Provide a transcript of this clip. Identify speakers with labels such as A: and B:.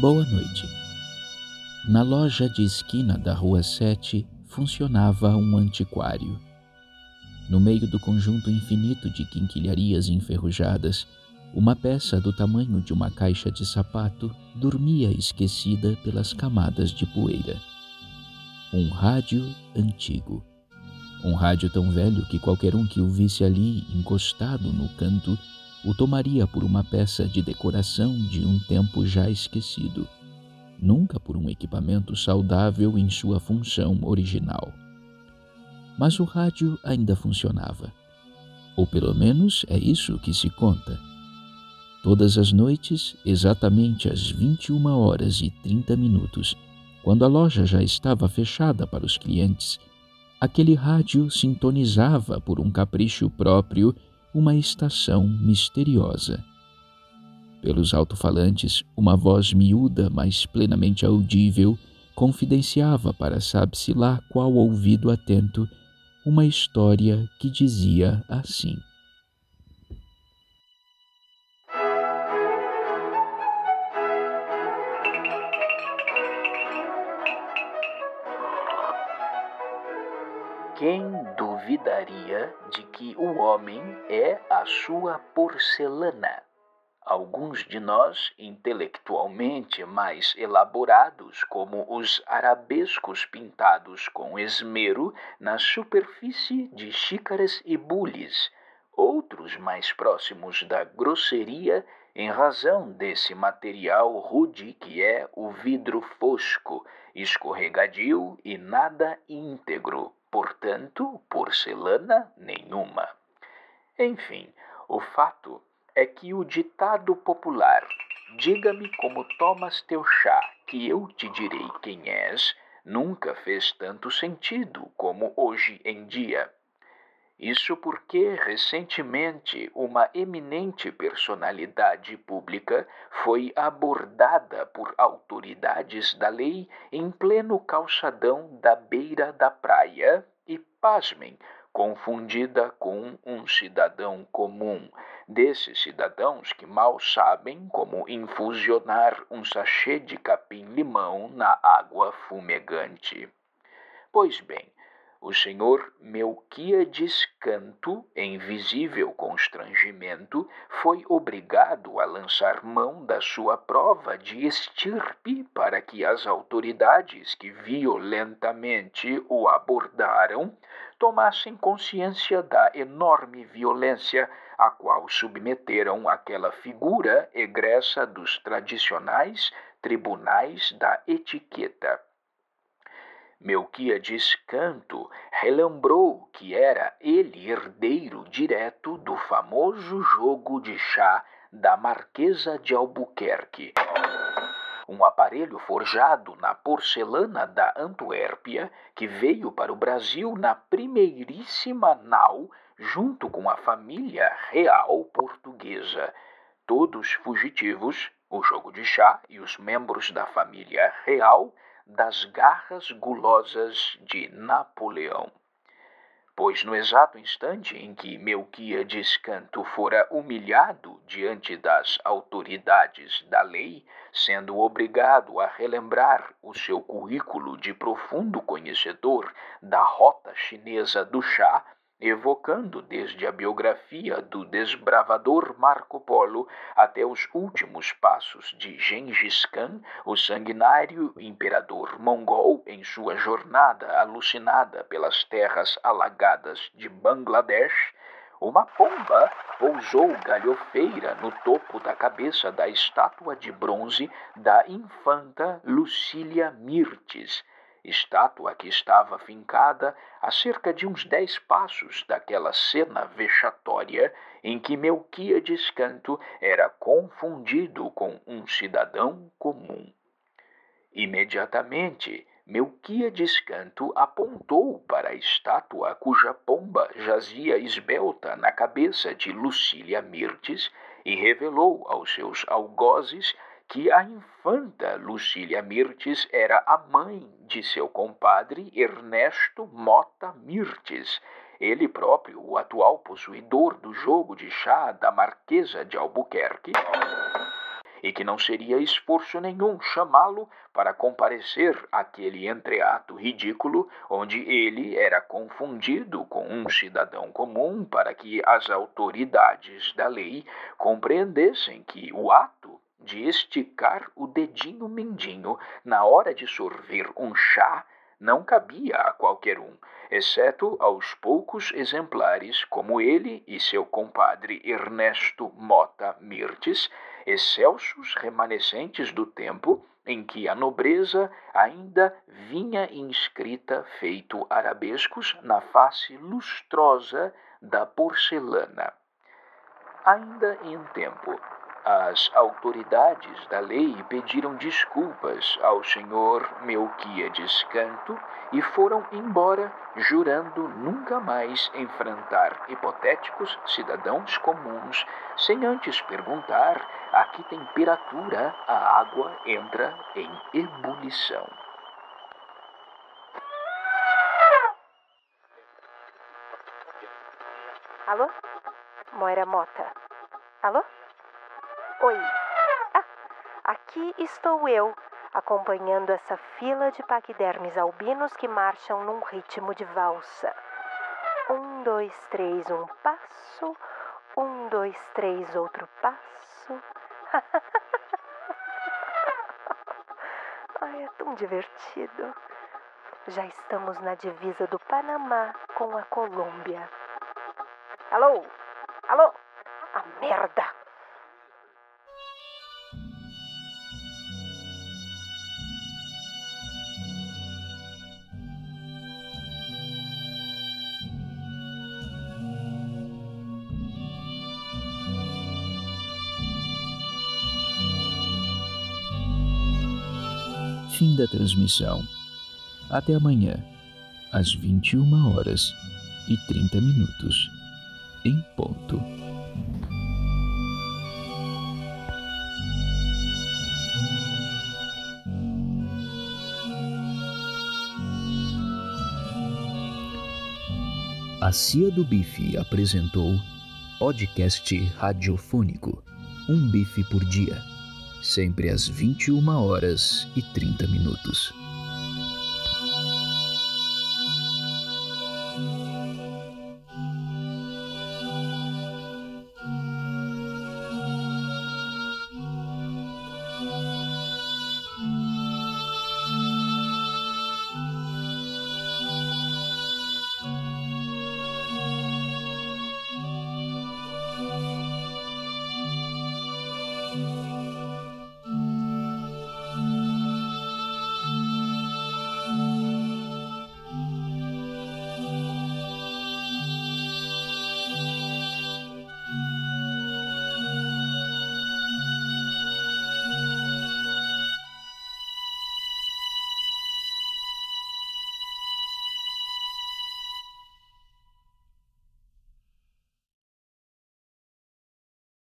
A: Boa noite. Na loja de esquina da Rua 7 funcionava um antiquário. No meio do conjunto infinito de quinquilharias enferrujadas, uma peça do tamanho de uma caixa de sapato dormia esquecida pelas camadas de poeira. Um rádio antigo. Um rádio tão velho que qualquer um que o visse ali encostado no canto o tomaria por uma peça de decoração de um tempo já esquecido, nunca por um equipamento saudável em sua função original. Mas o rádio ainda funcionava. Ou pelo menos é isso que se conta. Todas as noites, exatamente às 21 horas e 30 minutos, quando a loja já estava fechada para os clientes, aquele rádio sintonizava por um capricho próprio uma estação misteriosa. Pelos alto-falantes, uma voz miúda, mas plenamente audível, confidenciava para sabe-se lá qual ouvido atento uma história que dizia assim.
B: Quem duvidaria de que o homem é a sua porcelana? Alguns de nós, intelectualmente mais elaborados, como os arabescos pintados com esmero na superfície de xícaras e bules, outros mais próximos da grosseria em razão desse material rude que é o vidro fosco, escorregadio e nada íntegro portanto, porcelana nenhuma. Enfim, o fato é que o ditado popular Diga-me como tomas teu chá, que eu te direi quem és, nunca fez tanto sentido como hoje em dia. Isso porque, recentemente, uma eminente personalidade pública foi abordada por autoridades da lei em pleno calçadão da beira da praia e, pasmem, confundida com um cidadão comum, desses cidadãos que mal sabem como infusionar um sachê de capim-limão na água fumegante. Pois bem, o senhor Melquiades Canto, em visível constrangimento, foi obrigado a lançar mão da sua prova de estirpe para que as autoridades que violentamente o abordaram tomassem consciência da enorme violência a qual submeteram aquela figura egressa dos tradicionais tribunais da etiqueta. Melquiades Canto relembrou que era ele herdeiro direto do famoso jogo de chá da Marquesa de Albuquerque. Um aparelho forjado na porcelana da Antuérpia que veio para o Brasil na primeiríssima nau junto com a família real portuguesa. Todos fugitivos, o jogo de chá e os membros da família real das garras gulosas de Napoleão. Pois no exato instante em que Melquiades Canto fora humilhado diante das autoridades da lei, sendo obrigado a relembrar o seu currículo de profundo conhecedor da rota chinesa do chá, evocando desde a biografia do desbravador Marco Polo até os últimos passos de Gengis Khan, o sanguinário imperador mongol em sua jornada alucinada pelas terras alagadas de Bangladesh, uma pomba pousou galhofeira no topo da cabeça da estátua de bronze da infanta Lucília Mirtes, estátua que estava fincada a cerca de uns dez passos daquela cena vexatória em que Melquiades Canto era confundido com um cidadão comum. Imediatamente, Melquiades Canto apontou para a estátua cuja pomba jazia esbelta na cabeça de Lucília Mirtes e revelou aos seus algozes que a infanta Lucília Mirtes era a mãe de seu compadre Ernesto Mota Mirtes, ele próprio o atual possuidor do jogo de chá da Marquesa de Albuquerque, e que não seria esforço nenhum chamá-lo para comparecer àquele entreato ridículo onde ele era confundido com um cidadão comum para que as autoridades da lei compreendessem que o ato de esticar o dedinho mindinho na hora de sorver um chá não cabia a qualquer um, exceto aos poucos exemplares como ele e seu compadre Ernesto Mota Mirtes, excelsos remanescentes do tempo em que a nobreza ainda vinha inscrita feito arabescos na face lustrosa da porcelana. Ainda em tempo as autoridades da lei pediram desculpas ao senhor Melquiades Canto e foram embora, jurando nunca mais enfrentar hipotéticos cidadãos comuns, sem antes perguntar a que temperatura a água entra em ebulição.
C: Alô? Moira Mota. Alô? Oi. Ah, aqui estou eu, acompanhando essa fila de paquidermes albinos que marcham num ritmo de valsa. Um, dois, três, um passo. Um, dois, três, outro passo. Ai, é tão divertido. Já estamos na divisa do Panamá com a Colômbia. Alô? Alô? A merda!
A: Fim da transmissão. Até amanhã, às 21 horas e 30 minutos, em ponto. A Cia do Bife apresentou podcast radiofônico Um Bife por Dia sempre às 21 horas e 30 minutos.